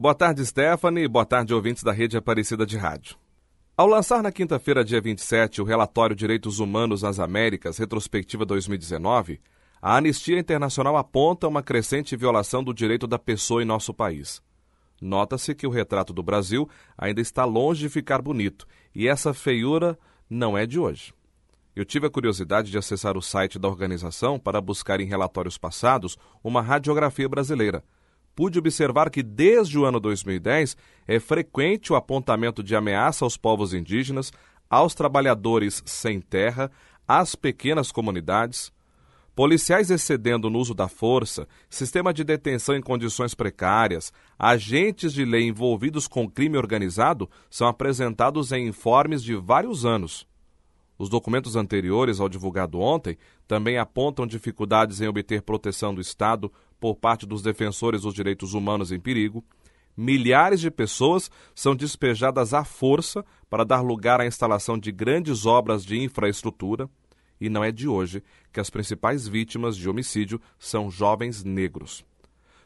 Boa tarde, Stephanie. Boa tarde, ouvintes da Rede Aparecida de Rádio. Ao lançar na quinta-feira, dia 27, o relatório Direitos Humanos nas Américas, retrospectiva 2019, a Anistia Internacional aponta uma crescente violação do direito da pessoa em nosso país. Nota-se que o retrato do Brasil ainda está longe de ficar bonito, e essa feiura não é de hoje. Eu tive a curiosidade de acessar o site da organização para buscar em relatórios passados uma radiografia brasileira pude observar que desde o ano 2010 é frequente o apontamento de ameaça aos povos indígenas, aos trabalhadores sem terra, às pequenas comunidades. Policiais excedendo no uso da força, sistema de detenção em condições precárias, agentes de lei envolvidos com crime organizado são apresentados em informes de vários anos. Os documentos anteriores ao divulgado ontem também apontam dificuldades em obter proteção do Estado por parte dos defensores dos direitos humanos em perigo. Milhares de pessoas são despejadas à força para dar lugar à instalação de grandes obras de infraestrutura. E não é de hoje que as principais vítimas de homicídio são jovens negros.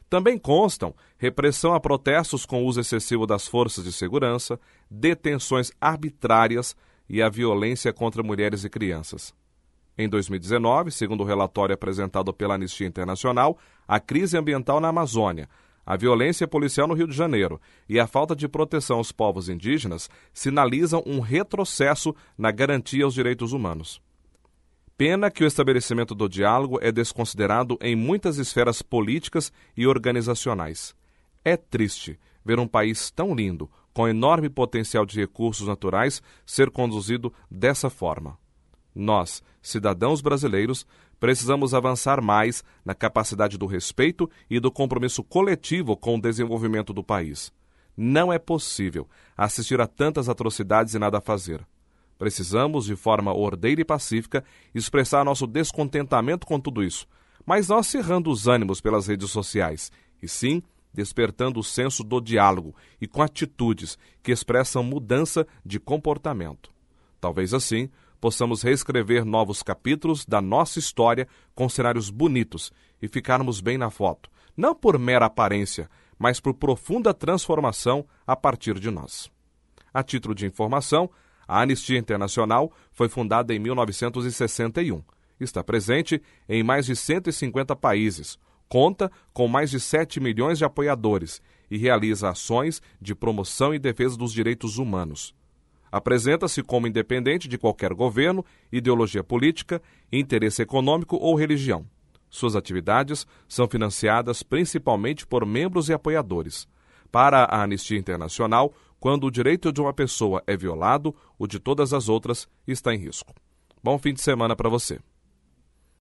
Também constam repressão a protestos com uso excessivo das forças de segurança, detenções arbitrárias, e a violência contra mulheres e crianças. Em 2019, segundo o relatório apresentado pela Anistia Internacional, a crise ambiental na Amazônia, a violência policial no Rio de Janeiro e a falta de proteção aos povos indígenas sinalizam um retrocesso na garantia aos direitos humanos. Pena que o estabelecimento do diálogo é desconsiderado em muitas esferas políticas e organizacionais. É triste ver um país tão lindo, com enorme potencial de recursos naturais, ser conduzido dessa forma. Nós, cidadãos brasileiros, precisamos avançar mais na capacidade do respeito e do compromisso coletivo com o desenvolvimento do país. Não é possível assistir a tantas atrocidades e nada fazer. Precisamos, de forma ordeira e pacífica, expressar nosso descontentamento com tudo isso, mas não acirrando os ânimos pelas redes sociais, e sim despertando o senso do diálogo e com atitudes que expressam mudança de comportamento. Talvez assim possamos reescrever novos capítulos da nossa história com cenários bonitos e ficarmos bem na foto, não por mera aparência, mas por profunda transformação a partir de nós. A título de informação, a Anistia Internacional foi fundada em 1961. Está presente em mais de 150 países, conta com mais de 7 milhões de apoiadores e realiza ações de promoção e defesa dos direitos humanos. Apresenta-se como independente de qualquer governo, ideologia política, interesse econômico ou religião. Suas atividades são financiadas principalmente por membros e apoiadores. Para a Anistia Internacional, quando o direito de uma pessoa é violado, o de todas as outras está em risco. Bom fim de semana para você.